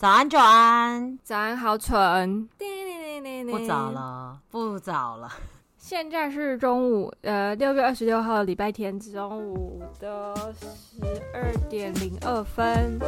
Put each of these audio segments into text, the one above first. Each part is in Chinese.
早安，早安，早安，好蠢，不早了，不早了。现在是中午，呃，六月二十六号礼拜天中午的十二点零二分。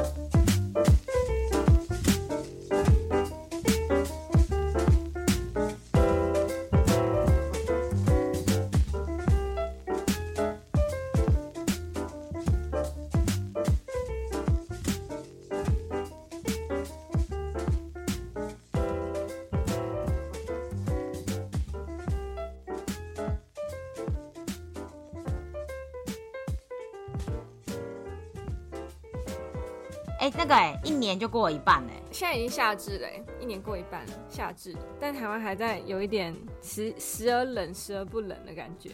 年就过一半嘞、欸，现在已经夏至嘞、欸，一年过一半了，夏至，但台湾还在有一点时时而冷时而不冷的感觉。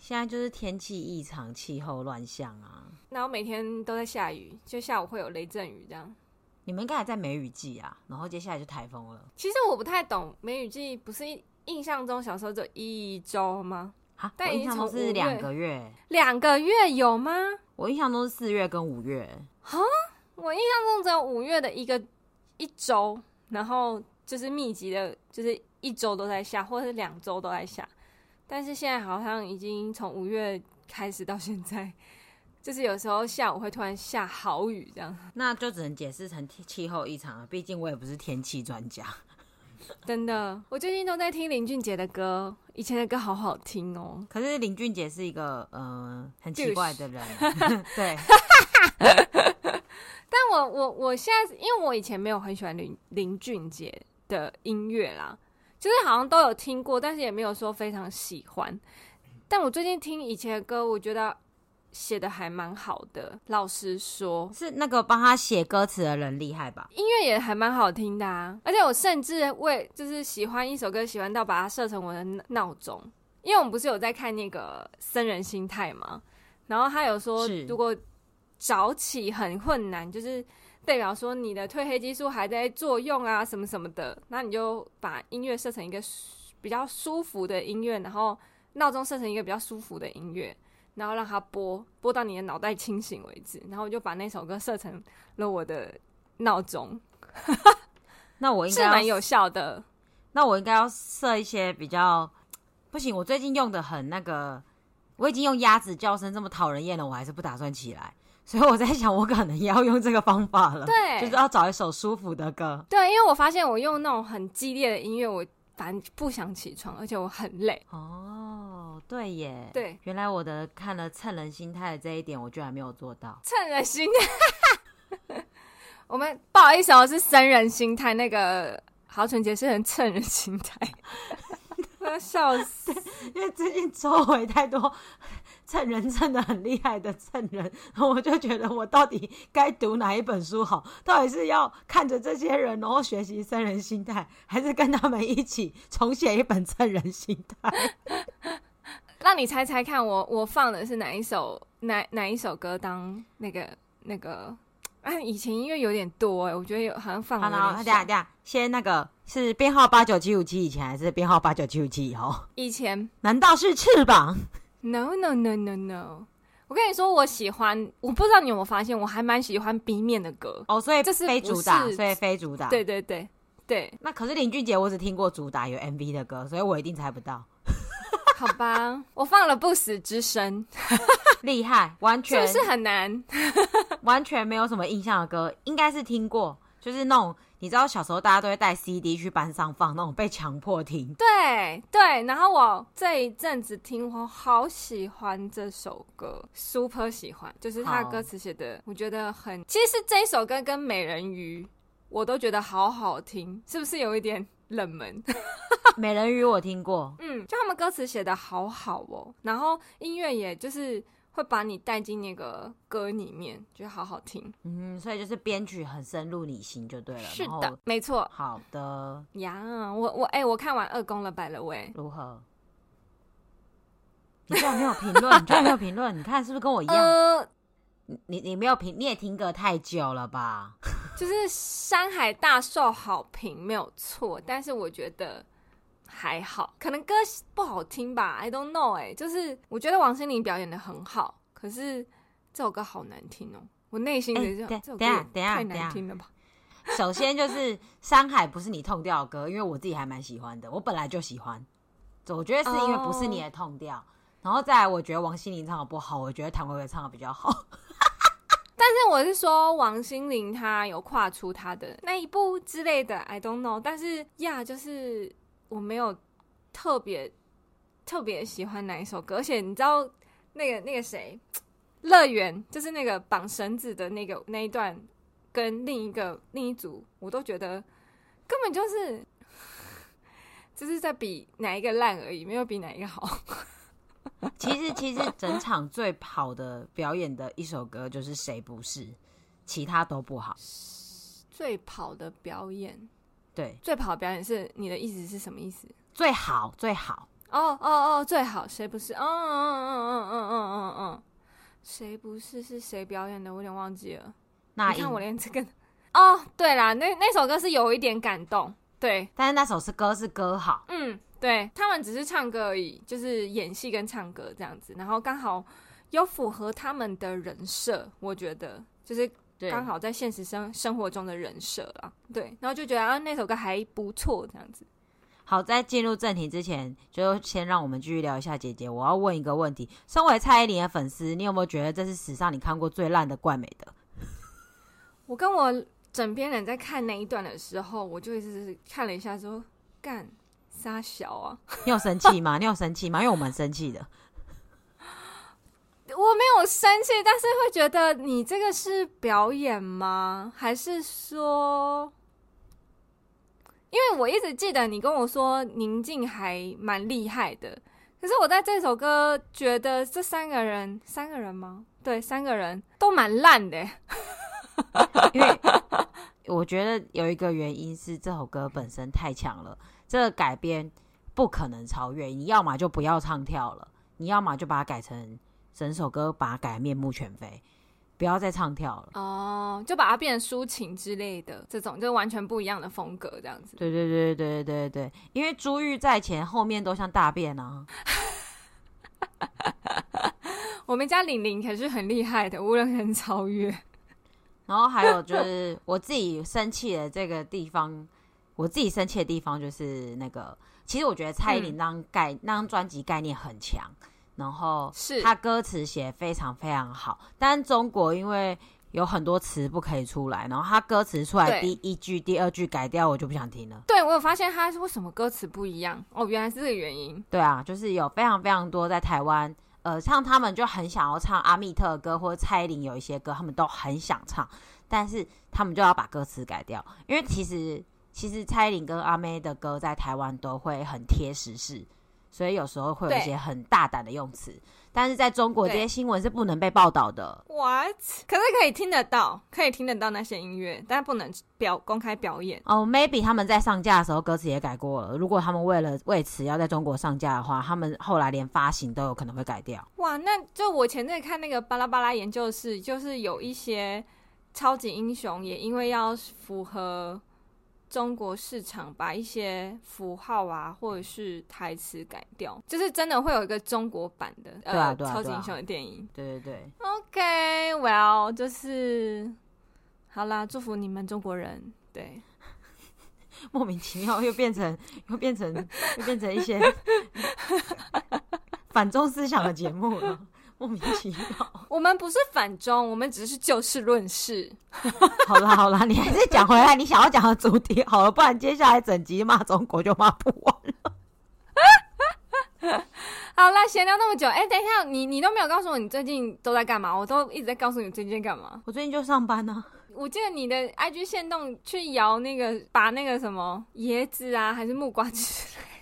现在就是天气异常，气候乱象啊。然后每天都在下雨，就下午会有雷阵雨这样。你们应该还在梅雨季啊，然后接下来就台风了。其实我不太懂梅雨季，不是印象中小时候只有一周吗？啊，但印象中是两个月，两个月有吗？我印象中是四月跟五月。哈？我印象中只有五月的一个一周，然后就是密集的，就是一周都在下，或者是两周都在下。但是现在好像已经从五月开始到现在，就是有时候下午会突然下好雨这样。那就只能解释成气候异常了，毕竟我也不是天气专家。真的，我最近都在听林俊杰的歌，以前的歌好好听哦。可是林俊杰是一个呃很奇怪的人，对。但我我我现在，因为我以前没有很喜欢林林俊杰的音乐啦，就是好像都有听过，但是也没有说非常喜欢。但我最近听以前的歌，我觉得写的还蛮好的。老实说，是那个帮他写歌词的人厉害吧？音乐也还蛮好听的啊，而且我甚至为就是喜欢一首歌，喜欢到把它设成我的闹钟。因为我们不是有在看那个《僧人心态》吗？然后他有说，如果早起很困难，就是代表说你的褪黑激素还在作用啊，什么什么的。那你就把音乐设成一个比较舒服的音乐，然后闹钟设成一个比较舒服的音乐，然后让它播播到你的脑袋清醒为止。然后我就把那首歌设成了我的闹钟。那我应该是蛮有效的。那我应该要设一些比较不行。我最近用的很那个，我已经用鸭子叫声这么讨人厌了，我还是不打算起来。所以我在想，我可能也要用这个方法了。对，就是要找一首舒服的歌。对，因为我发现我用那种很激烈的音乐，我反正不想起床，而且我很累。哦，对耶。对，原来我的看了趁人心态的这一点，我居然没有做到。趁人心态，我们不好意思哦，是生人心态。那个豪纯姐是很趁人心态，我要笑死，因为最近周围太多。蹭人蹭的很厉害的蹭人，我就觉得我到底该读哪一本书好？到底是要看着这些人然后学习生人心态，还是跟他们一起重写一本蹭人心态？让你猜猜看我，我我放的是哪一首哪哪一首歌当那个那个？啊，以前音乐有点多哎、欸，我觉得有好像放了。好，等下等下，先那个是编号八九七五七以前，还是编号八九七五七以后？以前？难道是翅膀？No no no no no！我跟你说，我喜欢，我不知道你有没有发现，我还蛮喜欢 B 面的歌哦，所以这是非主打，所以非主打。对对对对。那可是林俊杰，我只听过主打有 MV 的歌，所以我一定猜不到。好吧，我放了不死之身，厉害，完全是不是很难？完全没有什么印象的歌，应该是听过，就是那种。你知道小时候大家都会带 CD 去班上放，那种被强迫听。对对，然后我这一阵子听，我好喜欢这首歌，super 喜欢，就是他的歌词写的，我觉得很。其实这一首歌跟美人鱼，我都觉得好好听，是不是有一点冷门？美人鱼我听过，嗯，就他们歌词写的好好哦，然后音乐也就是。会把你带进那个歌里面，觉得好好听。嗯，所以就是编曲很深入你心就对了。是的，没错。好的呀，我我哎、欸，我看完二宫了，by the way，如何？你居然没有评论？你居然没有评论？你看是不是跟我一样？呃、你你没有评，你也听歌太久了吧？就是山海大受好评，没有错，但是我觉得。还好，可能歌不好听吧，I don't know。哎，就是我觉得王心凌表演的很好，可是这首歌好难听哦，我内心的这、欸、这首歌太难听了吧？首先就是《山海》不是你痛调的歌，因为我自己还蛮喜欢的，我本来就喜欢。我觉得是因为不是你的痛调，oh. 然后再来，我觉得王心凌唱的不好，我觉得谭维维唱的比较好。但是我是说，王心凌她有跨出她的那一步之类的，I don't know。但是呀，yeah, 就是我没有特别特别喜欢哪一首歌，而且你知道那个那个谁，乐园就是那个绑绳子的那个那一段，跟另一个另一组，我都觉得根本就是。就是在比哪一个烂而已，没有比哪一个好。其实，其实整场最好的表演的一首歌就是《谁不是》，其他都不好。最跑的表演，对，最跑的表演是你的意思是什么意思？最好，最好。哦哦哦，最好，谁不是？嗯嗯嗯嗯嗯嗯嗯嗯，谁不是？是谁表演的？我有点忘记了。那你看我连这个……哦，对啦，那那首歌是有一点感动。对，但是那首是歌是歌好，嗯，对他们只是唱歌而已，就是演戏跟唱歌这样子，然后刚好有符合他们的人设，我觉得就是刚好在现实生生活中的人设啊，对，然后就觉得啊那首歌还不错这样子。好，在进入正题之前，就先让我们继续聊一下姐姐。我要问一个问题：身为蔡依林的粉丝，你有没有觉得这是史上你看过最烂的怪美的？我跟我。枕边人在看那一段的时候，我就一直看了一下，说：“干杀小啊！” 你有生气吗？你有生气吗？因为我蛮生气的。我没有生气，但是会觉得你这个是表演吗？还是说，因为我一直记得你跟我说宁静还蛮厉害的，可是我在这首歌觉得这三个人，三个人吗？对，三个人都蛮烂的。因为我觉得有一个原因是这首歌本身太强了，这个改编不可能超越。你要么就不要唱跳了，你要么就把它改成整首歌，把它改面目全非，不要再唱跳了。哦，就把它变成抒情之类的这种，就完全不一样的风格，这样子。对对对对对对对，因为珠玉在前，后面都像大便啊。我们家玲玲可是很厉害的，无人能超越。然后还有就是我自己生气的这个地方，我自己生气的地方就是那个，其实我觉得蔡依林那张概那张专辑概念很强，然后是他歌词写非常非常好，但中国因为有很多词不可以出来，然后他歌词出来第一句、第二句改掉，我就不想听了。对，我有发现他是为什么歌词不一样哦，原来是这个原因。对啊，就是有非常非常多在台湾。呃，像他们就很想要唱阿密特的歌，或者蔡依林有一些歌，他们都很想唱，但是他们就要把歌词改掉，因为其实其实蔡依林跟阿妹的歌在台湾都会很贴时事，所以有时候会有一些很大胆的用词。但是在中国，这些新闻是不能被报道的。What？可是可以听得到，可以听得到那些音乐，但不能表公开表演。哦、oh，maybe 他们在上架的时候歌词也改过了。如果他们为了为此要在中国上架的话，他们后来连发行都有可能会改掉。哇，那就我前阵看那个巴拉巴拉研究室，就是有一些超级英雄也因为要符合。中国市场把一些符号啊，或者是台词改掉，就是真的会有一个中国版的呃啊，对啊，超级英雄的电影。对对对。OK，Well，就是好啦，祝福你们中国人。对，莫名其妙又变成 又变成又变成一些 反中思想的节目了。莫名其妙，我们不是反中，我们只是就事论事。好啦好啦，你还是讲回来你想要讲的主题好了，不然接下来整集骂中国就骂不完了。好啦，闲聊那么久，哎、欸，等一下，你你都没有告诉我你最近都在干嘛？我都一直在告诉你最近在干嘛。我最近就上班呢、啊。我记得你的 IG 线动去摇那个，拔那个什么椰子啊，还是木瓜之类。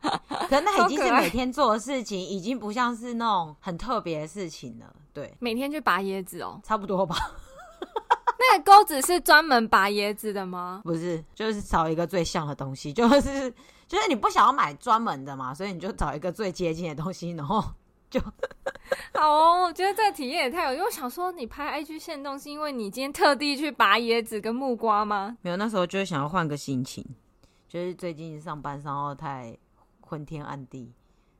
可那已经是每天做的事情，已经不像是那种很特别的事情了。对，每天去拔椰子哦，差不多吧。那个钩子是专门拔椰子的吗？不是，就是找一个最像的东西，就是就是你不想要买专门的嘛，所以你就找一个最接近的东西，然后就好哦。我觉得这个体验也太有，因为我想说，你拍 IG 限动是因为你今天特地去拔椰子跟木瓜吗？没有，那时候就是想要换个心情。就是最近上班上到太昏天暗地，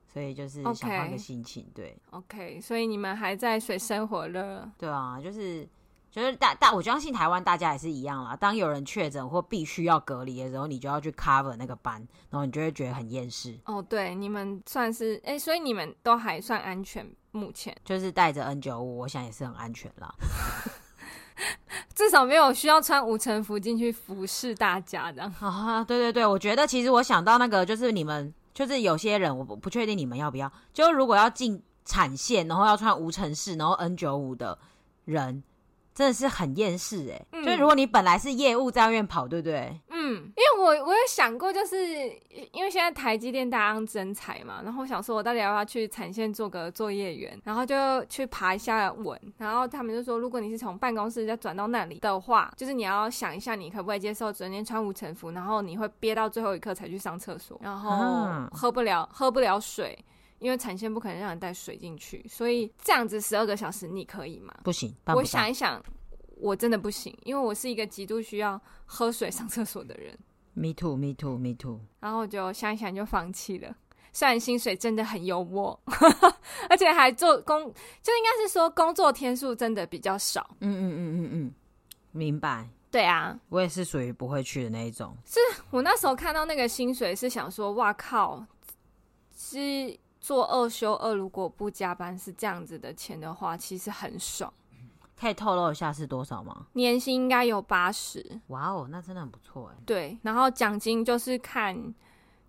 所以就是想换个心情。对，OK，所以你们还在水深火热。对啊，就是就是大大，我相信台湾大家也是一样啦。当有人确诊或必须要隔离的时候，你就要去 cover 那个班，然后你就会觉得很厌世。哦，对，你们算是哎、欸，所以你们都还算安全，目前就是带着 N 九五我想也是很安全啦。至少没有需要穿无尘服进去服侍大家的啊。对对对，我觉得其实我想到那个，就是你们，就是有些人，我不不确定你们要不要，就如果要进产线，然后要穿无尘室，然后 N 九五的人。真的是很厌世哎、欸，嗯、就是如果你本来是业务在外面跑，对不对？嗯，因为我我有想过，就是因为现在台积电大量征才嘛，然后我想说，我到底要不要去产线做个作业员，然后就去爬一下文，然后他们就说，如果你是从办公室再转到那里的话，就是你要想一下，你可不可以接受整天穿无尘服，然后你会憋到最后一刻才去上厕所，然后喝不了、嗯、喝不了水。因为产线不可能让你带水进去，所以这样子十二个小时你可以吗？不行，我想一想，我真的不行，因为我是一个极度需要喝水上厕所的人。Me too, me too, me too。然后我就想一想就放弃了，虽然薪水真的很优渥，而且还做工，就应该是说工作天数真的比较少。嗯嗯嗯嗯嗯，明白。对啊，我也是属于不会去的那一种。是我那时候看到那个薪水，是想说，哇靠，是。做二休二，如果不加班是这样子的钱的话，其实很爽。可以透露一下是多少吗？年薪应该有八十。哇哦，那真的很不错哎。对，然后奖金就是看，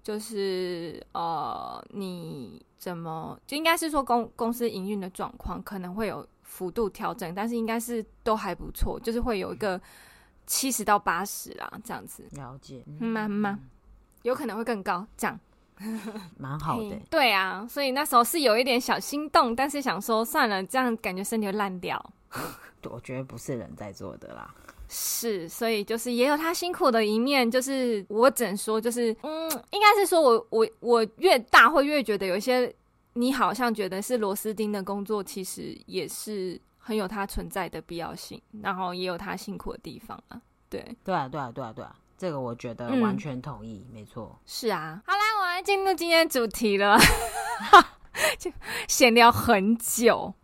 就是呃，你怎么就应该是说公公司营运的状况可能会有幅度调整，但是应该是都还不错，就是会有一个七十到八十啦，这样子。了解，慢慢、嗯，有可能会更高，这样。蛮好的、欸，对啊，所以那时候是有一点小心动，但是想说算了，这样感觉身体会烂掉。我觉得不是人在做的啦，是，所以就是也有他辛苦的一面，就是我只能说，就是嗯，应该是说我我我越大会越觉得有一些你好像觉得是螺丝钉的工作，其实也是很有它存在的必要性，然后也有他辛苦的地方啊。对，对啊，对啊，对啊，对啊。这个我觉得完全同意，嗯、没错。是啊，好啦，我来进入今天主题了，就闲聊很久。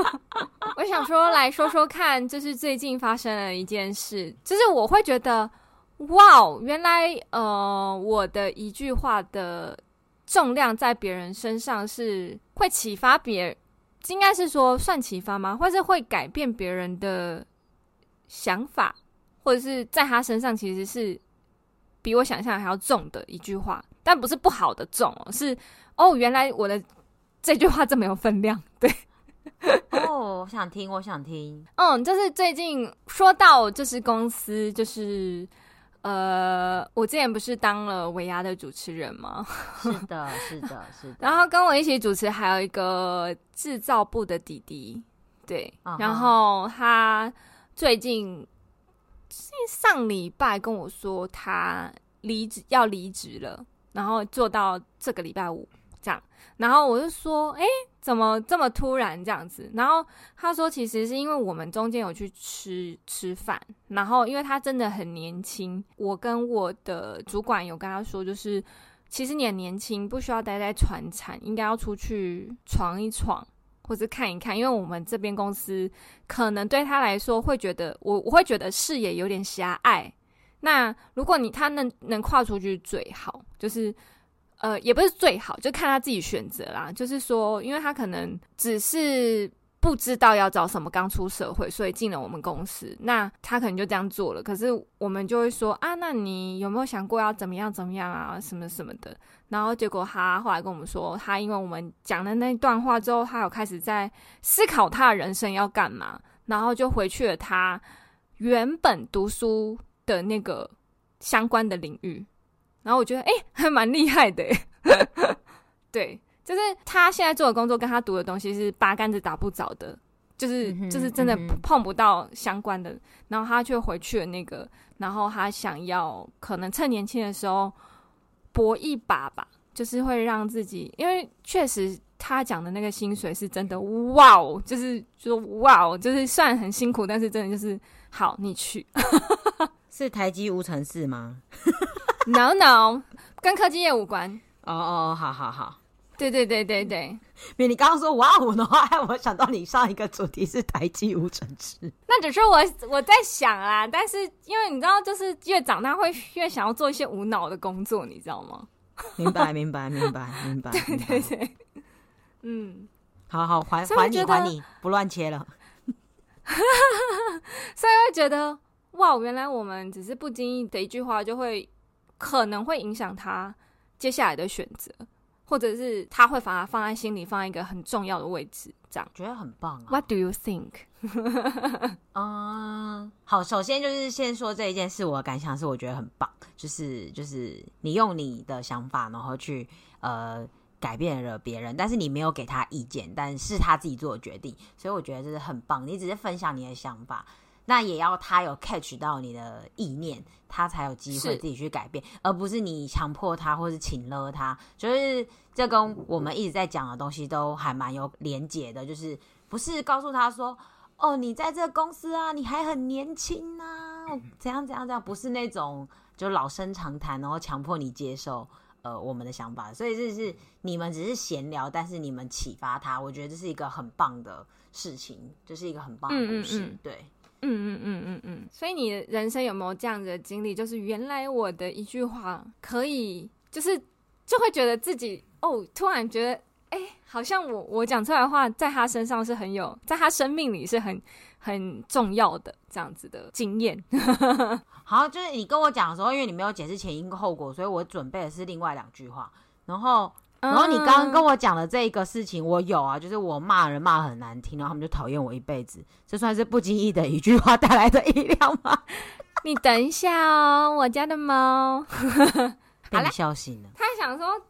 我想说，来说说看，就是最近发生了一件事，就是我会觉得，哇，原来呃，我的一句话的重量在别人身上是会启发别，应该是说算启发吗？或者会改变别人的想法？或者是在他身上，其实是比我想象还要重的一句话，但不是不好的重哦，是哦，原来我的这句话这么有分量，对。哦，我想听，我想听。嗯，就是最近说到，就是公司，就是呃，我之前不是当了维亚的主持人吗？是的，是的，是的。然后跟我一起主持还有一个制造部的弟弟，对。Uh huh. 然后他最近。上礼拜跟我说他离职要离职了，然后做到这个礼拜五这样，然后我就说，哎，怎么这么突然这样子？然后他说，其实是因为我们中间有去吃吃饭，然后因为他真的很年轻，我跟我的主管有跟他说，就是其实你很年轻，不需要待在船厂，应该要出去闯一闯。或者看一看，因为我们这边公司可能对他来说会觉得我我会觉得视野有点狭隘。那如果你他能能跨出去最好，就是呃也不是最好，就看他自己选择啦。就是说，因为他可能只是。不知道要找什么，刚出社会，所以进了我们公司。那他可能就这样做了。可是我们就会说啊，那你有没有想过要怎么样怎么样啊，什么什么的？然后结果他后来跟我们说，他因为我们讲的那段话之后，他有开始在思考他的人生要干嘛，然后就回去了他原本读书的那个相关的领域。然后我觉得，哎、欸，还蛮厉害的，对。就是他现在做的工作跟他读的东西是八竿子打不着的，就是就是真的碰不到相关的，然后他却回去了那个，然后他想要可能趁年轻的时候搏一把吧，就是会让自己，因为确实他讲的那个薪水是真的，哇哦，就是说哇哦，就是虽然很辛苦，但是真的就是好，你去是台积无尘室吗？No No，跟科技业无关。哦哦，好好好。对对对对对，比你刚刚说哇五的话，害我想到你上一个主题是台积无尘室。那只是我我在想啊，但是因为你知道，就是越长大会越想要做一些无脑的工作，你知道吗？明白 明白明白明白，对对对，嗯，好好还还你还你不乱切了，所以会觉得哇，原来我们只是不经意的一句话，就会可能会影响他接下来的选择。或者是他会把它放在心里，放在一个很重要的位置，这样觉得很棒啊。What do you think？嗯，好，首先就是先说这一件事，我的感想是我觉得很棒，就是就是你用你的想法，然后去呃改变了别人，但是你没有给他意见，但是他自己做的决定，所以我觉得这是很棒。你只是分享你的想法。那也要他有 catch 到你的意念，他才有机会自己去改变，而不是你强迫他或是请了他。就是这跟我们一直在讲的东西都还蛮有连结的，就是不是告诉他说，哦，你在这个公司啊，你还很年轻啊，怎样怎样怎样，不是那种就老生常谈，然后强迫你接受呃我们的想法。所以这是你们只是闲聊，但是你们启发他，我觉得这是一个很棒的事情，就是一个很棒的故事，嗯嗯嗯对。嗯嗯嗯嗯嗯，所以你人生有没有这样子的经历？就是原来我的一句话可以，就是就会觉得自己哦，突然觉得哎、好像我我讲出来的话，在他身上是很有，在他生命里是很很重要的这样子的经验。好，就是你跟我讲的时候，因为你没有解释前因后果，所以我准备的是另外两句话，然后。然后你刚刚跟我讲的这一个事情，我有啊，就是我骂人骂很难听，然后他们就讨厌我一辈子，这算是不经意的一句话带来的力量吗？你等一下哦，我家的猫被你笑醒了。他想说：“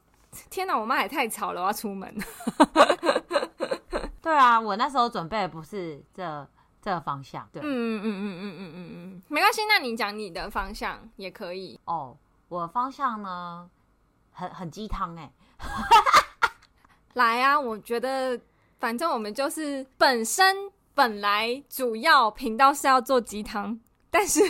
天哪，我妈也太吵了，我要出门。”对啊，我那时候准备的不是这这个方向。对，嗯嗯嗯嗯嗯嗯嗯嗯，没关系，那你讲你的方向也可以哦。我方向呢，很很鸡汤哎。来啊！我觉得反正我们就是本身本来主要频道是要做鸡汤，但是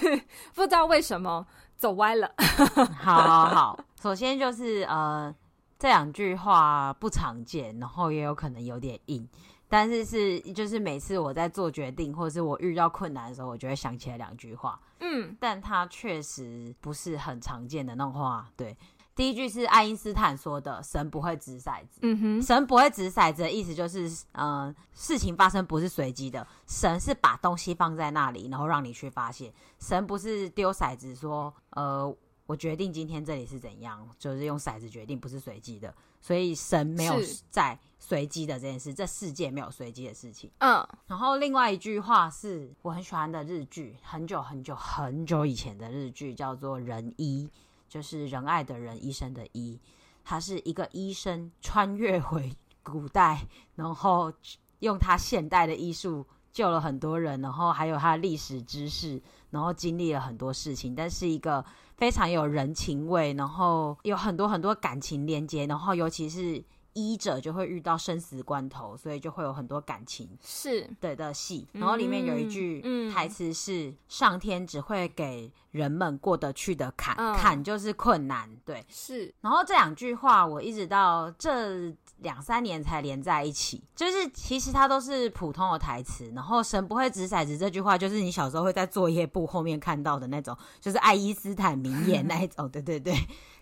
不知道为什么走歪了。好好好，首先就是呃，这两句话不常见，然后也有可能有点硬，但是是就是每次我在做决定或者是我遇到困难的时候，我就会想起来两句话。嗯，但它确实不是很常见的那种话，对。第一句是爱因斯坦说的：“神不会掷骰子。”嗯哼，神不会掷骰子的意思就是，呃，事情发生不是随机的，神是把东西放在那里，然后让你去发现。神不是丢骰子说：“呃，我决定今天这里是怎样，就是用骰子决定，不是随机的。”所以神没有在随机的这件事，这世界没有随机的事情。嗯，然后另外一句话是我很喜欢的日剧，很久很久很久以前的日剧，叫做《人医》。就是仁爱的人，医生的医，他是一个医生穿越回古代，然后用他现代的医术救了很多人，然后还有他的历史知识，然后经历了很多事情，但是一个非常有人情味，然后有很多很多感情连接，然后尤其是。医者就会遇到生死关头，所以就会有很多感情是对的戏。然后里面有一句台词是：“上天只会给人们过得去的坎，坎就是困难。”对，是。然后这两句话我一直到这两三年才连在一起，就是其实它都是普通的台词。然后“神不会掷骰子”这句话，就是你小时候会在作业簿后面看到的那种，就是爱因斯坦名言那一种。对对对。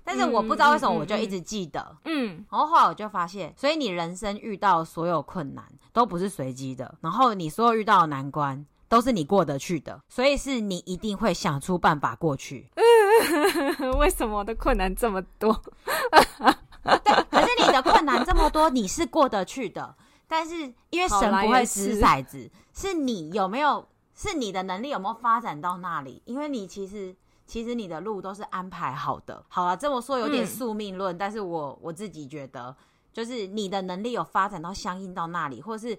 但是我不知道为什么我就一直记得，嗯，然后后来我就发现，所以你人生遇到所有困难都不是随机的，然后你所有遇到的难关都是你过得去的，所以是你一定会想出办法过去。为什么我的困难这么多？对，可是你的困难这么多，你是过得去的。但是因为神不会掷骰子，是你有没有，是你的能力有没有发展到那里？因为你其实。其实你的路都是安排好的。好了，这么说有点宿命论，嗯、但是我我自己觉得，就是你的能力有发展到相应到那里，或是，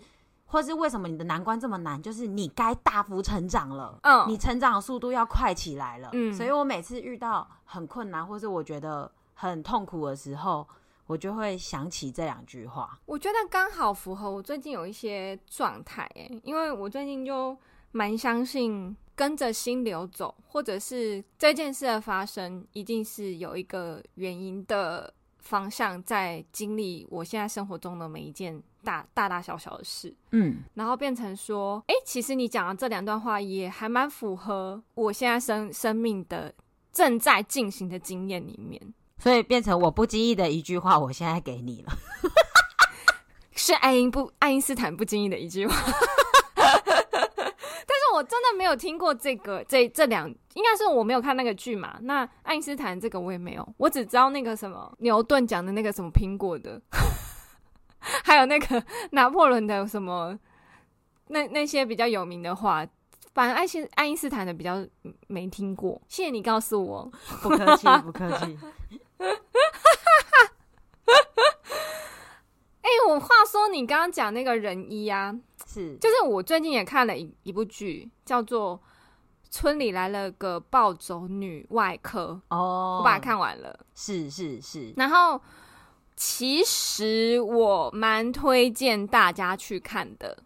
或是为什么你的难关这么难，就是你该大幅成长了，嗯，你成长的速度要快起来了，嗯，所以我每次遇到很困难，或是我觉得很痛苦的时候，我就会想起这两句话。我觉得刚好符合我最近有一些状态，哎，因为我最近就蛮相信。跟着心流走，或者是这件事的发生，一定是有一个原因的方向在经历我现在生活中的每一件大大大小小的事，嗯，然后变成说，哎，其实你讲的这两段话也还蛮符合我现在生生命的正在进行的经验里面，所以变成我不经意的一句话，我现在给你了，是爱因不爱因斯坦不经意的一句话。我真的没有听过这个，这这两应该是我没有看那个剧嘛。那爱因斯坦这个我也没有，我只知道那个什么牛顿讲的那个什么苹果的，还有那个拿破仑的什么那那些比较有名的话。反正爱因爱因斯坦的比较没听过。谢谢你告诉我，不客气，不客气。哎、欸，我话说你刚刚讲那个人医啊。是，就是我最近也看了一一部剧，叫做《村里来了个暴走女外科》哦，我把它看完了。是是是，然后其实我蛮推荐大家去看的。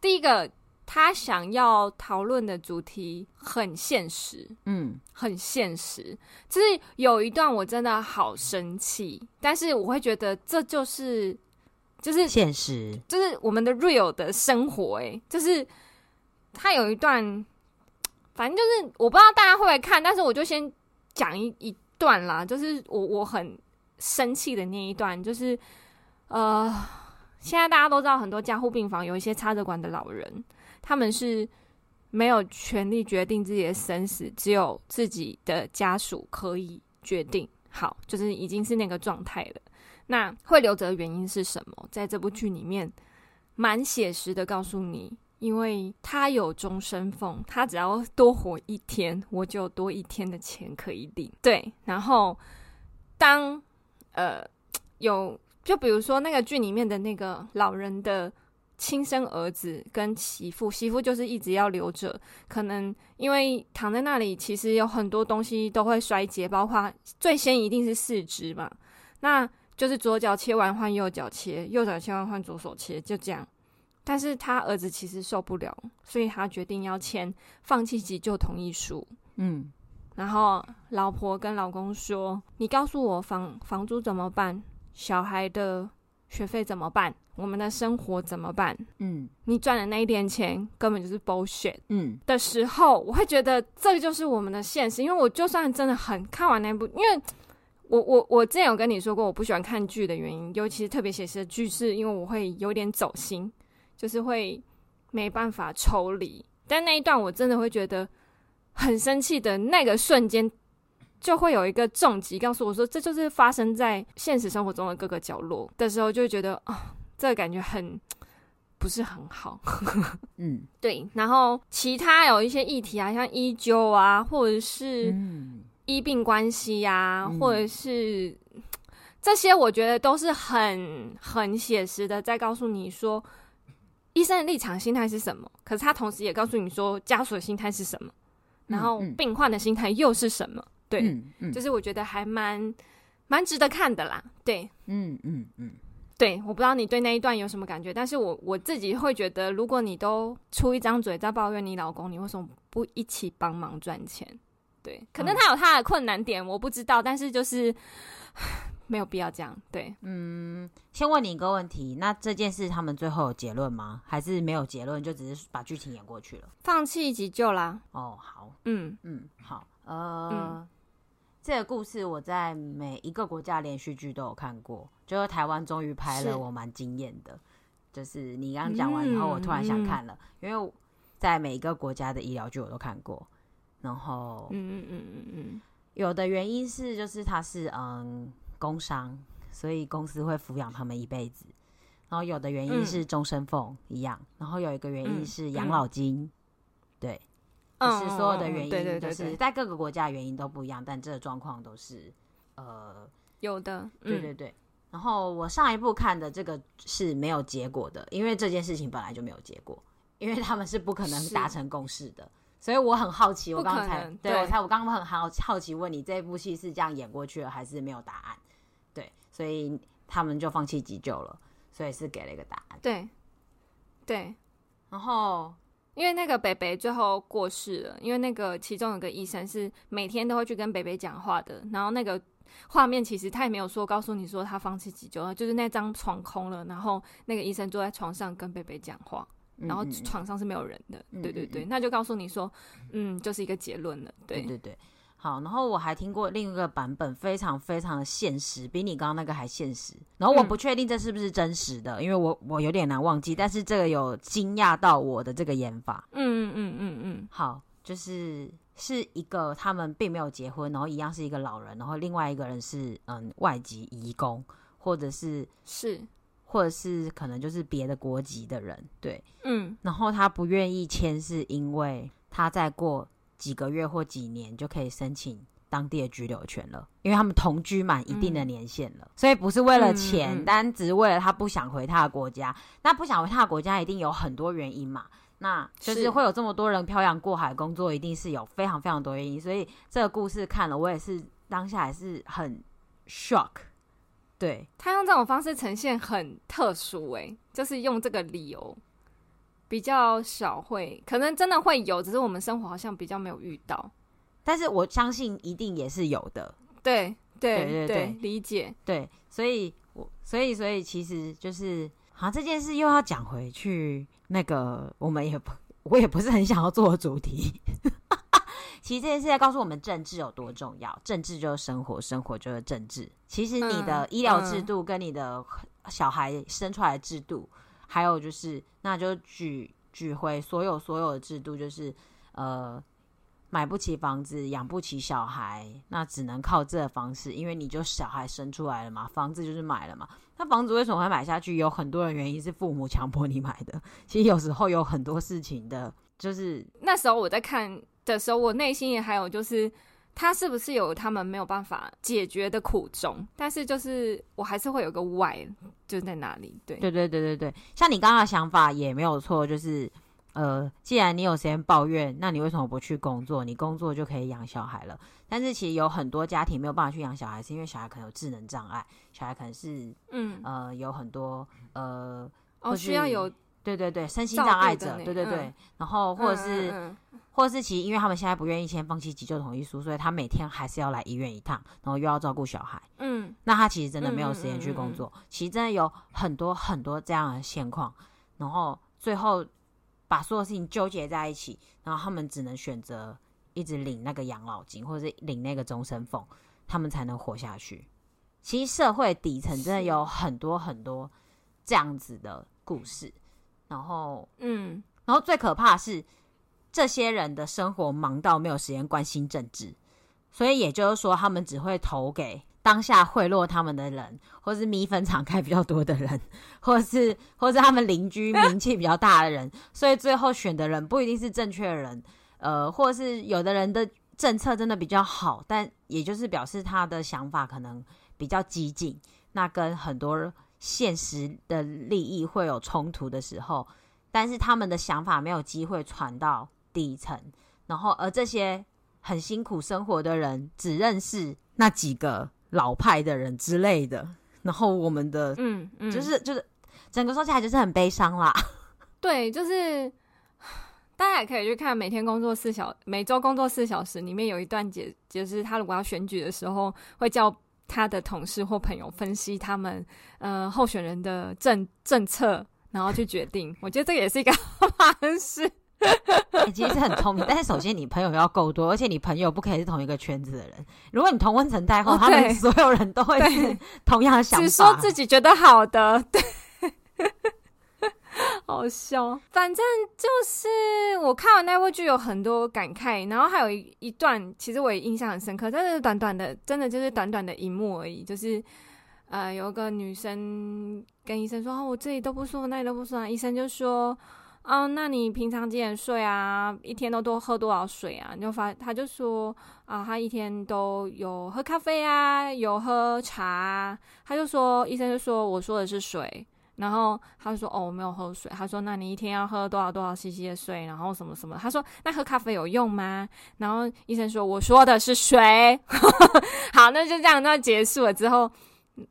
第一个，他想要讨论的主题很现实，嗯，很现实。就是有一段我真的好生气，但是我会觉得这就是。就是现实，就是我们的 real 的生活，欸，哎，就是他有一段，反正就是我不知道大家会不会看，但是我就先讲一一段啦，就是我我很生气的那一段，就是呃，现在大家都知道很多加护病房有一些插着管的老人，他们是没有权利决定自己的生死，只有自己的家属可以决定，好，就是已经是那个状态了。那会留着的原因是什么？在这部剧里面，蛮写实的告诉你，因为他有终身俸，他只要多活一天，我就多一天的钱可以领。对，然后当呃有，就比如说那个剧里面的那个老人的亲生儿子跟媳妇，媳妇就是一直要留着，可能因为躺在那里，其实有很多东西都会衰竭，包括最先一定是四肢嘛，那。就是左脚切完换右脚切，右脚切完换左手切，就这样。但是他儿子其实受不了，所以他决定要签放弃急救同意书。嗯，然后老婆跟老公说：“你告诉我房房租怎么办？小孩的学费怎么办？我们的生活怎么办？”嗯，你赚的那一点钱根本就是 bullshit。嗯，的时候我会觉得这就是我们的现实，因为我就算真的很看完那部，因为。我我我之前有跟你说过，我不喜欢看剧的原因，尤其是特别写实的剧，是因为我会有点走心，就是会没办法抽离。但那一段我真的会觉得很生气的那个瞬间，就会有一个重击告诉我说，这就是发生在现实生活中的各个角落的时候，就会觉得啊、哦，这个感觉很不是很好。嗯，对。然后其他有一些议题啊，像医纠啊，或者是嗯。医病关系呀、啊，或者是这些，我觉得都是很很写实的，在告诉你说医生的立场、心态是什么。可是他同时也告诉你说家属的心态是什么，然后病患的心态又是什么？对，嗯嗯、就是我觉得还蛮蛮值得看的啦。对，嗯嗯嗯，对，我不知道你对那一段有什么感觉，但是我我自己会觉得，如果你都出一张嘴在抱怨你老公，你为什么不一起帮忙赚钱？对，可能他有他的困难点，我不知道，但是就是 没有必要这样。对，嗯，先问你一个问题，那这件事他们最后有结论吗？还是没有结论，就只是把剧情演过去了？放弃急救啦。哦，好，嗯嗯，好，呃，嗯、这个故事我在每一个国家连续剧都有看过，就是台湾终于拍了，我蛮惊艳的。就是你刚刚讲完以后，我突然想看了，嗯、因为在每一个国家的医疗剧我都看过。然后，嗯嗯嗯嗯嗯，有的原因是就是他是嗯工伤，所以公司会抚养他们一辈子。然后有的原因是终身俸一样。然后有一个原因是养老金，对，就是所有的原因就是在各个国家原因都不一样，但这个状况都是呃有的。对对对。然后我上一部看的这个是没有结果的，因为这件事情本来就没有结果，因为他们是不可能达成共识的。所以我很好奇，我刚才对，对我才我刚刚很好好奇问你，这部戏是这样演过去了，还是没有答案？对，所以他们就放弃急救了，所以是给了一个答案。对，对。然后因为那个北北最后过世了，因为那个其中有个医生是每天都会去跟北北讲话的，然后那个画面其实他也没有说告诉你说他放弃急救了，就是那张床空了，然后那个医生坐在床上跟北北讲话，然后床上是没有人的，嗯嗯对对对，那就告诉你说，嗯，就是一个结论了，对对对。好，然后我还听过另一个版本，非常非常的现实，比你刚刚那个还现实。然后我不确定这是不是真实的，嗯、因为我我有点难忘记。但是这个有惊讶到我的这个演法。嗯嗯嗯嗯嗯。好，就是是一个他们并没有结婚，然后一样是一个老人，然后另外一个人是嗯外籍移工，或者是是，或者是可能就是别的国籍的人，对，嗯。然后他不愿意签，是因为他在过。几个月或几年就可以申请当地的居留权了，因为他们同居满一定的年限了，嗯、所以不是为了钱，单、嗯嗯、只是为了他不想回他的国家。那不想回他的国家，一定有很多原因嘛。那就是会有这么多人漂洋过海工作，一定是有非常非常多原因。所以这个故事看了，我也是当下还是很 shock。对，他用这种方式呈现很特殊、欸，诶，就是用这个理由。比较少会，可能真的会有，只是我们生活好像比较没有遇到。但是我相信一定也是有的。对对对，对，对，理解。对，所以我所以所以其实就是，好像这件事又要讲回去，那个我们也不，我也不是很想要做的主题。其实这件事在告诉我们，政治有多重要。政治就是生活，生活就是政治。其实你的医疗制度跟你的小孩生出来的制度。还有就是，那就举举回所有所有的制度，就是呃，买不起房子，养不起小孩，那只能靠这个方式，因为你就小孩生出来了嘛，房子就是买了嘛。那房子为什么会买下去？有很多的原因是父母强迫你买的。其实有时候有很多事情的，就是那时候我在看的时候，我内心也还有就是。他是不是有他们没有办法解决的苦衷？但是就是我还是会有个 why，就在哪里？对，对，对，对，对，对。像你刚刚的想法也没有错，就是呃，既然你有时间抱怨，那你为什么不去工作？你工作就可以养小孩了。但是其实有很多家庭没有办法去养小孩，是因为小孩可能有智能障碍，小孩可能是嗯呃有很多呃哦需要有对对对身心障碍者，对对对，嗯、然后或者是。嗯嗯嗯或者是其实，因为他们现在不愿意签放弃急救同意书，所以他每天还是要来医院一趟，然后又要照顾小孩。嗯，那他其实真的没有时间去工作。其实真的有很多很多这样的现况，然后最后把所有事情纠结在一起，然后他们只能选择一直领那个养老金，或者是领那个终身俸，他们才能活下去。其实社会底层真的有很多很多这样子的故事，然后嗯，然后最可怕的是。这些人的生活忙到没有时间关心政治，所以也就是说，他们只会投给当下贿赂他们的人，或是米粉厂开比较多的人，或是或是他们邻居 名气比较大的人，所以最后选的人不一定是正确的人，呃，或是有的人的政策真的比较好，但也就是表示他的想法可能比较激进，那跟很多现实的利益会有冲突的时候，但是他们的想法没有机会传到。底层，然后而这些很辛苦生活的人，只认识那几个老派的人之类的。然后我们的，嗯嗯，就是就是整个说起来就是很悲伤啦。对，就是大家也可以去看每天工作四小，每周工作四小时里面有一段节，就是他如果要选举的时候，会叫他的同事或朋友分析他们呃候选人的政政策，然后去决定。我觉得这个也是一个 方式。欸、其实是很聪明，但是首先你朋友要够多，而且你朋友不可以是同一个圈子的人。如果你同温层太厚，他们所有人都会是同样的想法，只说自己觉得好的，对，好笑。反正就是我看完那部剧有很多感慨，然后还有一一段，其实我也印象很深刻，但是短短的，真的就是短短的一幕而已。就是呃，有个女生跟医生说：“哦，我这里都不舒服，那里都不舒服。”医生就说。哦，那你平常几点睡啊？一天都多喝多少水啊？你就发，他就说啊，他一天都有喝咖啡啊，有喝茶。他就说，医生就说，我说的是水。然后他说，哦，我没有喝水。他说，那你一天要喝多少多少 CC 的水？然后什么什么？他说，那喝咖啡有用吗？然后医生说，我说的是水。好，那就这样，那结束了之后，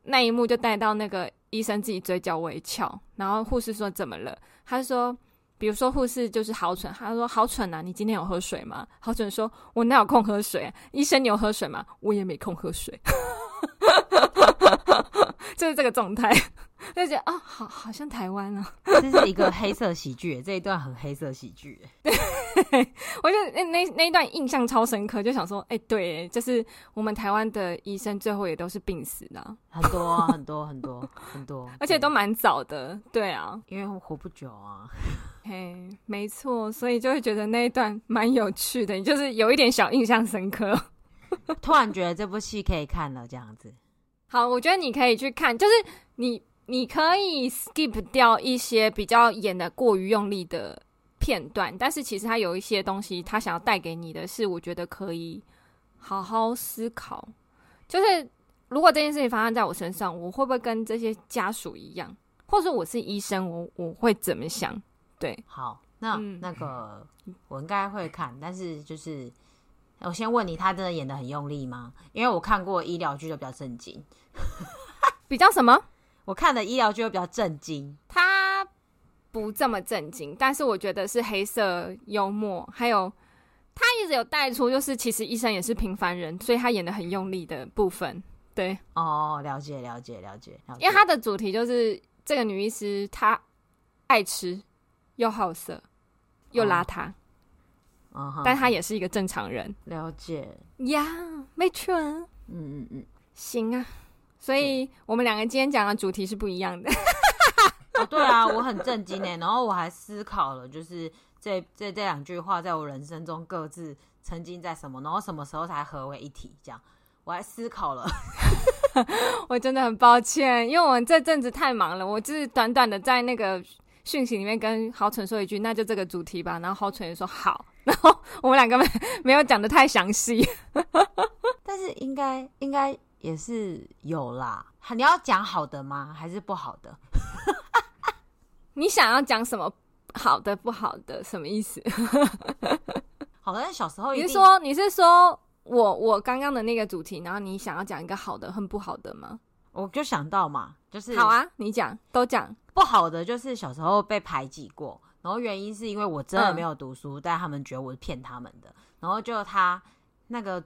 那一幕就带到那个医生自己嘴角微翘。然后护士说，怎么了？他说。比如说护士就是好蠢，他说好蠢啊！你今天有喝水吗？好蠢说，我哪有空喝水啊？医生，你有喝水吗？我也没空喝水。就是这个状态，就觉得啊、哦，好好像台湾啊，这是一个黑色喜剧，这一段很黑色喜剧。对，我就那那那一段印象超深刻，就想说，哎、欸，对，就是我们台湾的医生最后也都是病死的，很多很多很多很多，而且都蛮早的，对啊，因为活不久啊。嘿，没错，所以就会觉得那一段蛮有趣的，就是有一点小印象深刻。突然觉得这部戏可以看了，这样子。好，我觉得你可以去看，就是你你可以 skip 掉一些比较演的过于用力的片段，但是其实他有一些东西，他想要带给你的是，我觉得可以好好思考。就是如果这件事情发生在我身上，我会不会跟这些家属一样，或者我是医生，我我会怎么想？对，好，那、嗯、那个我应该会看，但是就是我先问你，他真的演的很用力吗？因为我看过医疗剧就比较震惊，比较什么？我看的医疗剧就比较震惊，他不这么震惊，但是我觉得是黑色幽默，还有他一直有带出，就是其实医生也是平凡人，所以他演的很用力的部分。对，哦，了解了解了解，了解，因为他的主题就是这个女医师她爱吃。又好色，又邋遢，但他也是一个正常人。了解呀，没错。嗯嗯嗯，行啊。所以我们两个今天讲的主题是不一样的。哦，对啊，我很震惊哎，然后我还思考了，就是这这这两句话在我人生中各自曾经在什么，然后什么时候才合为一体？这样，我还思考了。我真的很抱歉，因为我们这阵子太忙了，我就是短短的在那个。讯息里面跟豪纯说一句，那就这个主题吧。然后豪纯也说好。然后我们两个没没有讲的太详细，但是应该应该也是有啦。你要讲好的吗？还是不好的？你想要讲什么？好的不好的？什么意思？好的，小时候你是说你是说我我刚刚的那个主题，然后你想要讲一个好的很不好的吗？我就想到嘛，就是好啊，你讲都讲。不好的就是小时候被排挤过，然后原因是因为我真的没有读书，嗯、但他们觉得我是骗他们的。然后就他那个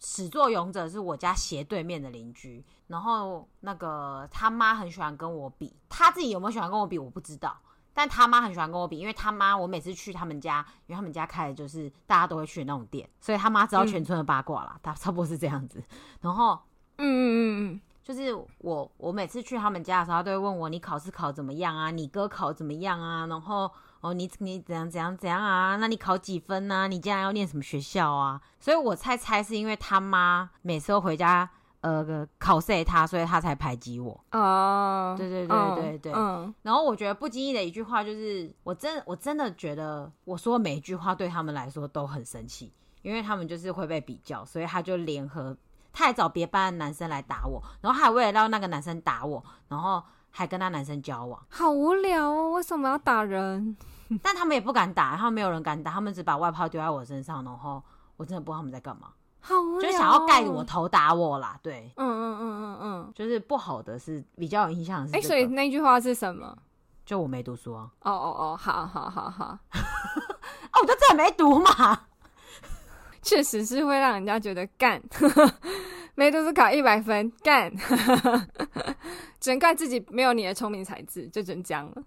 始作俑者是我家斜对面的邻居，然后那个他妈很喜欢跟我比，他自己有没有喜欢跟我比我不知道，但他妈很喜欢跟我比，因为他妈我每次去他们家，因为他们家开的就是大家都会去的那种店，所以他妈知道全村的八卦啦，他、嗯、差不多是这样子。然后，嗯嗯嗯嗯。就是我，我每次去他们家的时候，他都会问我，你考试考怎么样啊？你哥考怎么样啊？然后哦，你你怎样怎样怎样啊？那你考几分啊？你将来要念什么学校啊？所以我猜猜是因为他妈每次都回家呃考试他，所以他才排挤我。哦，对对对对对。嗯。然后我觉得不经意的一句话，就是我真我真的觉得我说每一句话对他们来说都很生气，因为他们就是会被比较，所以他就联合。他还找别班的男生来打我，然后还为了让那个男生打我，然后还跟那男生交往，好无聊哦！为什么要打人？但他们也不敢打，然后没有人敢打，他们只把外炮丢在我身上，然后我真的不知道他们在干嘛，好无聊哦，就想要盖着我头打我啦。对，嗯嗯嗯嗯嗯，就是不好的是比较有印象的是，哎，所以那句话是什么？就我没读书啊。哦哦哦，好好好好，哦，我就真的没读嘛。确实是会让人家觉得干，没读书考一百分干，只能怪自己没有你的聪明才智，就真僵了。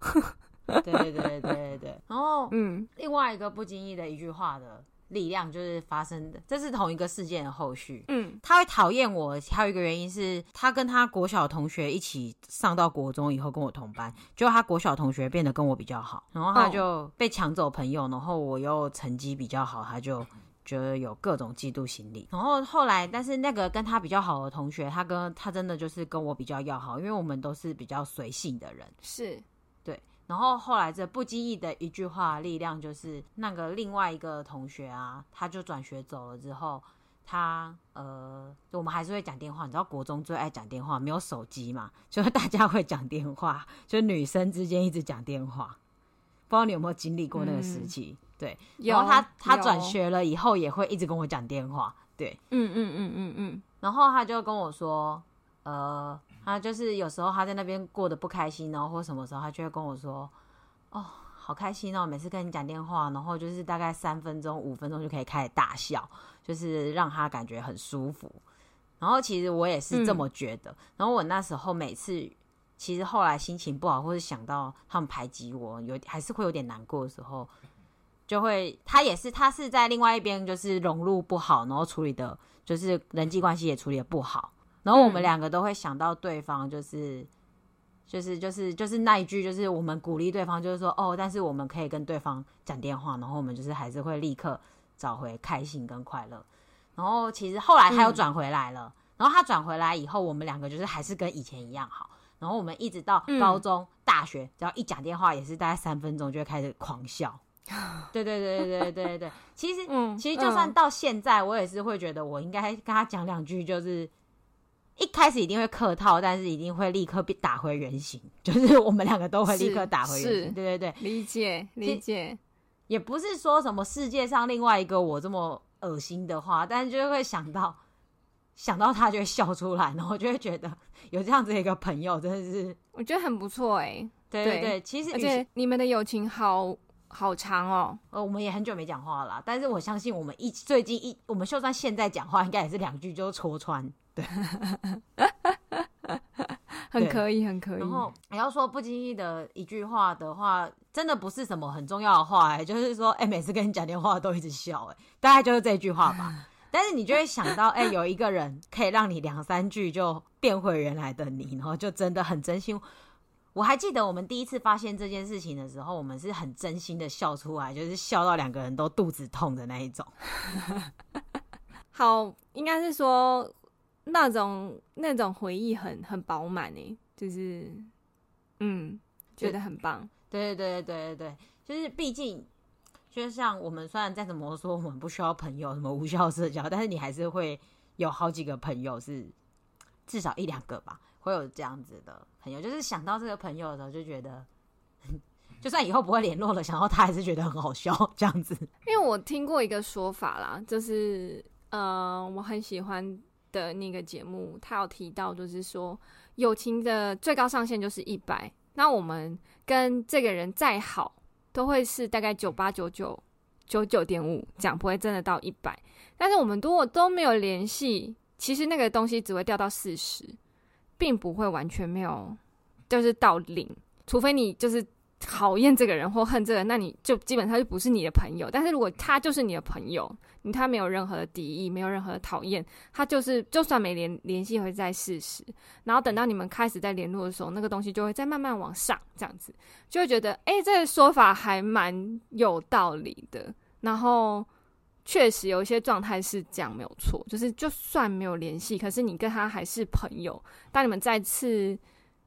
对对对对对对。然后，嗯，另外一个不经意的一句话的力量，就是发生的，这是同一个事件的后续。嗯，他会讨厌我，还有一个原因是他跟他国小同学一起上到国中以后跟我同班，就他国小同学变得跟我比较好，然后他就被抢走朋友，然后我又成绩比较好，他就。觉得有各种嫉妒心理，然后后来，但是那个跟他比较好的同学，他跟他真的就是跟我比较要好，因为我们都是比较随性的人，是对。然后后来这不经意的一句话力量，就是那个另外一个同学啊，他就转学走了之后，他呃，我们还是会讲电话，你知道国中最爱讲电话，没有手机嘛，就是大家会讲电话，就女生之间一直讲电话，不知道你有没有经历过那个时期？嗯对，然后他他转学了以后也会一直跟我讲电话，对，嗯嗯嗯嗯嗯，然后他就跟我说，呃，他就是有时候他在那边过得不开心，然后或什么时候他就会跟我说，哦，好开心哦，每次跟你讲电话，然后就是大概三分钟五分钟就可以开始大笑，就是让他感觉很舒服。然后其实我也是这么觉得。嗯、然后我那时候每次，其实后来心情不好，或者想到他们排挤我，有还是会有点难过的时候，就会他也是他是在另外一边就是融入不好，然后处理的，就是人际关系也处理的不好。然后我们两个都会想到对方，就是。就是就是就是那一句，就是我们鼓励对方，就是说哦，但是我们可以跟对方讲电话，然后我们就是还是会立刻找回开心跟快乐。然后其实后来他又转回来了，嗯、然后他转回来以后，我们两个就是还是跟以前一样好。然后我们一直到高中、嗯、大学，只要一讲电话，也是大概三分钟就会开始狂笑。对对对对对对对，其实、嗯、其实就算到现在，我也是会觉得我应该跟他讲两句，就是。一开始一定会客套，但是一定会立刻被打回原形，就是我们两个都会立刻打回原形。对对对，理解理解，也不是说什么世界上另外一个我这么恶心的话，但是就会想到想到他就会笑出来，然后就会觉得有这样子一个朋友真的是我觉得很不错哎、欸。对对对，其实而且你们的友情好好长哦。呃，我们也很久没讲话了，但是我相信我们一最近一我们就算现在讲话，应该也是两句就戳穿。对，很可以，很可以。然后你要说不经意的一句话的话，真的不是什么很重要的话、欸，哎，就是说，哎、欸，每次跟你讲电话都一直笑、欸，哎，大概就是这句话吧。但是你就会想到，哎、欸，有一个人可以让你两三句就变回原来的你，然后就真的很真心。我还记得我们第一次发现这件事情的时候，我们是很真心的笑出来，就是笑到两个人都肚子痛的那一种。好，应该是说。那种那种回忆很很饱满诶，就是嗯，觉得很棒。对对对对对对，就是毕竟，就像我们虽然再怎么说，我们不需要朋友，什么无效社交，但是你还是会有好几个朋友，是至少一两个吧，会有这样子的朋友。就是想到这个朋友的时候，就觉得，就算以后不会联络了，想到他还是觉得很好笑这样子。因为我听过一个说法啦，就是、呃，我很喜欢。的那个节目，他有提到，就是说友情的最高上限就是一百。那我们跟这个人再好，都会是大概九八九九九九点五，这样不会真的到一百。但是我们如果都没有联系，其实那个东西只会掉到四十，并不会完全没有，就是到零。除非你就是。讨厌这个人或恨这个人，那你就基本上就不是你的朋友。但是如果他就是你的朋友，你他没有任何的敌意，没有任何的讨厌，他就是就算没联联系会在事实，然后等到你们开始在联络的时候，那个东西就会再慢慢往上，这样子就会觉得，哎，这个说法还蛮有道理的。然后确实有一些状态是这样，没有错，就是就算没有联系，可是你跟他还是朋友。当你们再次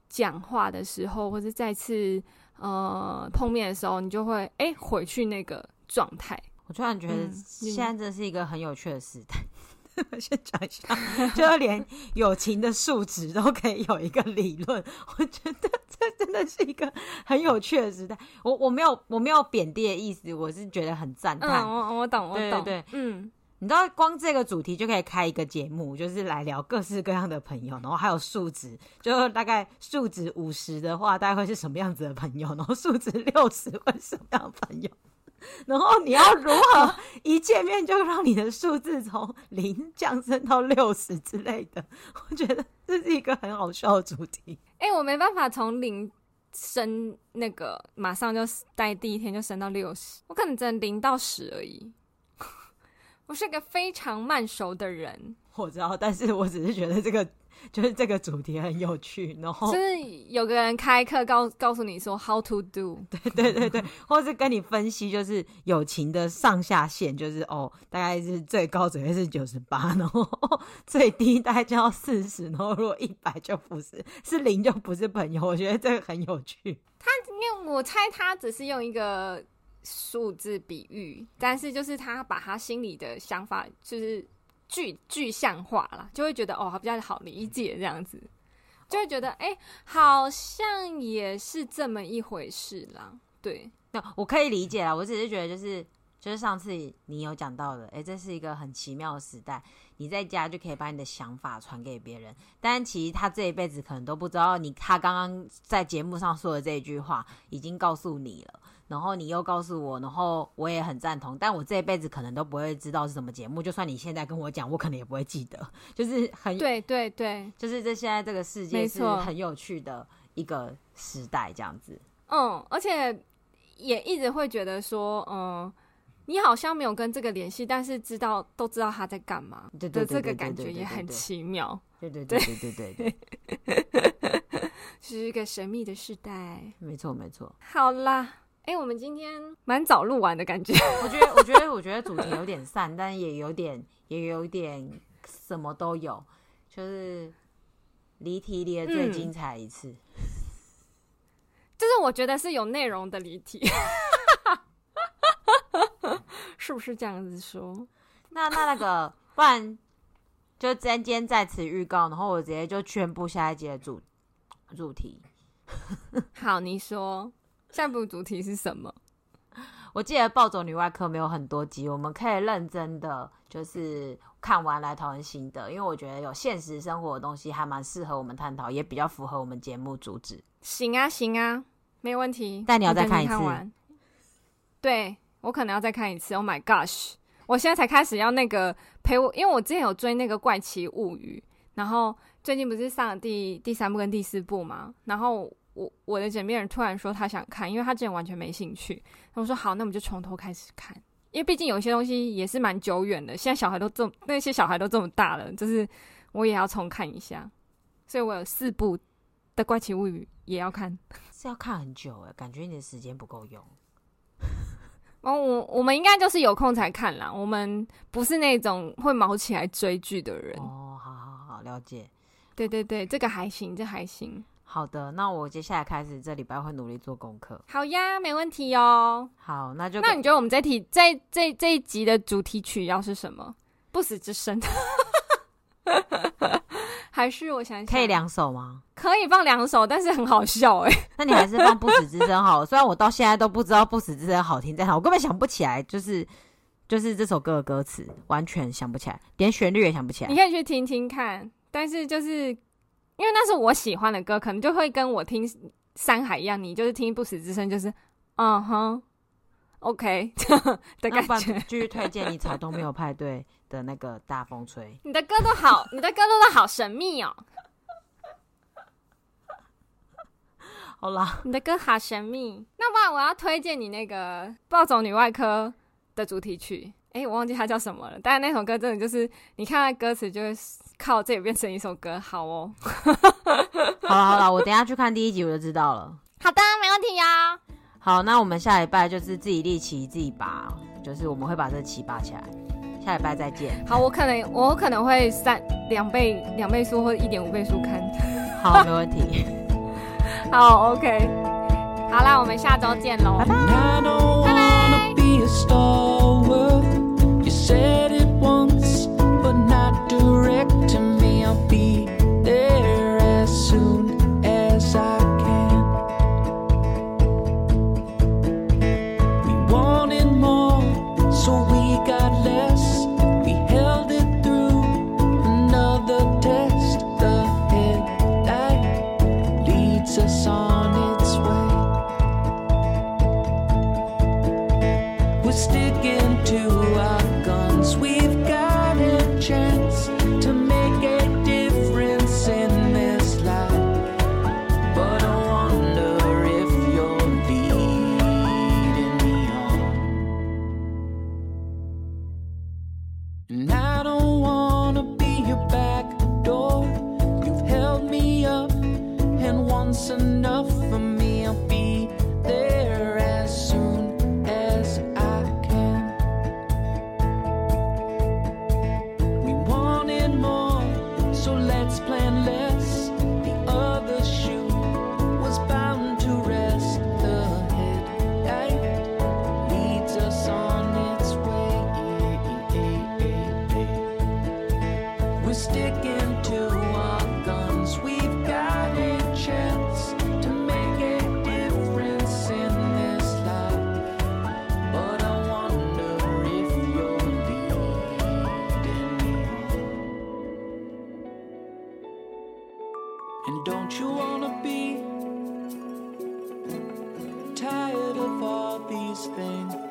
讲话的时候，或者再次。呃，碰面的时候，你就会哎、欸、回去那个状态。我突然觉得现在这是一个很有趣的时代。嗯、先讲一下，就连友情的数值都可以有一个理论。我觉得这真的是一个很有趣的时代。我我没有我没有贬低的意思，我是觉得很赞叹。嗯，我我懂，我懂，对对对，嗯。你知道，光这个主题就可以开一个节目，就是来聊各式各样的朋友，然后还有数值，就大概数值五十的话，大概会是什么样子的朋友？然后数值六十会是什么样的朋友？然后你要如何一见面就让你的数字从零降升到六十之类的？我觉得这是一个很好笑的主题。哎、我没办法从零升那个，马上就待第一天就升到六十，我可能只能零到十而已。我是个非常慢熟的人，我知道，但是我只是觉得这个就是这个主题很有趣，然后就是有个人开课告告诉你说 how to do，对对对对，或是跟你分析就是友情的上下限，就是哦，大概是最高只会是九十八，然后 最低大概就要四十，然后如果一百就不是，是零就不是朋友。我觉得这个很有趣。他因为我猜他只是用一个。数字比喻，但是就是他把他心里的想法就是具具象化了，就会觉得哦，他比较好理解这样子，就会觉得哎、好像也是这么一回事啦。对，那我可以理解啦，我只是觉得就是就是上次你有讲到的，哎、这是一个很奇妙的时代，你在家就可以把你的想法传给别人，但其实他这一辈子可能都不知道你他刚刚在节目上说的这一句话已经告诉你了。然后你又告诉我，然后我也很赞同，但我这一辈子可能都不会知道是什么节目。就算你现在跟我讲，我可能也不会记得。就是很对对对，就是这现在这个世界是很有趣的一个时代，这样子。嗯，而且也一直会觉得说，嗯，你好像没有跟这个联系，但是知道都知道他在干嘛，对对，这个感觉也很奇妙。对对对对对对对，是一个神秘的时代。没错没错。好啦。哎、欸，我们今天蛮早录完的感觉。我觉得，我觉得，我觉得主题有点散，但也有点，也有点什么都有，就是离题离的最精彩一次。嗯、就是我觉得是有内容的离题，是不是这样子说？那那那个，不然就今天在此预告，然后我直接就宣布下一节的主主题。好，你说。下一部主题是什么？我记得《暴走女外科》没有很多集，我们可以认真的就是看完来讨论心得，因为我觉得有现实生活的东西还蛮适合我们探讨，也比较符合我们节目主旨。行啊，行啊，没问题。但你要再看一次。对，我可能要再看一次。Oh my gosh！我现在才开始要那个陪我，因为我之前有追那个《怪奇物语》，然后最近不是上了第第三部跟第四部嘛，然后。我我的枕边人突然说他想看，因为他之前完全没兴趣。我说好，那我们就从头开始看，因为毕竟有一些东西也是蛮久远的。现在小孩都这么，那些小孩都这么大了，就是我也要重看一下。所以我有四部的《怪奇物语》也要看，是要看很久诶，感觉你的时间不够用。哦，我我们应该就是有空才看啦，我们不是那种会卯起来追剧的人。哦，好好好，了解。对对对，这个还行，这还行。好的，那我接下来开始，这礼拜会努力做功课。好呀，没问题哦。好，那就那你觉得我们这题这这这一集的主题曲要是什么？不死之身，还是我想想，可以两首吗？可以放两首，但是很好笑哎。那你还是放不死之身好了。虽然我到现在都不知道不死之身好听在哪，我根本想不起来，就是就是这首歌的歌词，完全想不起来，连旋律也想不起来。你可以去听听看，但是就是。因为那是我喜欢的歌，可能就会跟我听《山海》一样，你就是听《不死之身》，就是嗯哼，OK 的感觉。继续推荐你草东没有派对的那个大风吹。你的歌都好，你的歌都都好神秘哦。好啦，你的歌好神秘。那不然我要推荐你那个《暴走女外科》的主题曲。哎、欸，我忘记它叫什么了。但是那首歌真的就是，你看它歌词就会靠这也变成一首歌，好哦。好了好了，我等一下去看第一集我就知道了。好的，没问题呀。好，那我们下礼拜就是自己立旗自己拔，就是我们会把这旗拔起来。下礼拜再见。好，我可能我可能会三两倍两倍速或者一点五倍速看。好，没问题。好，OK。好啦，我们下周见喽，拜拜。拜拜。And don't you wanna be tired of all these things?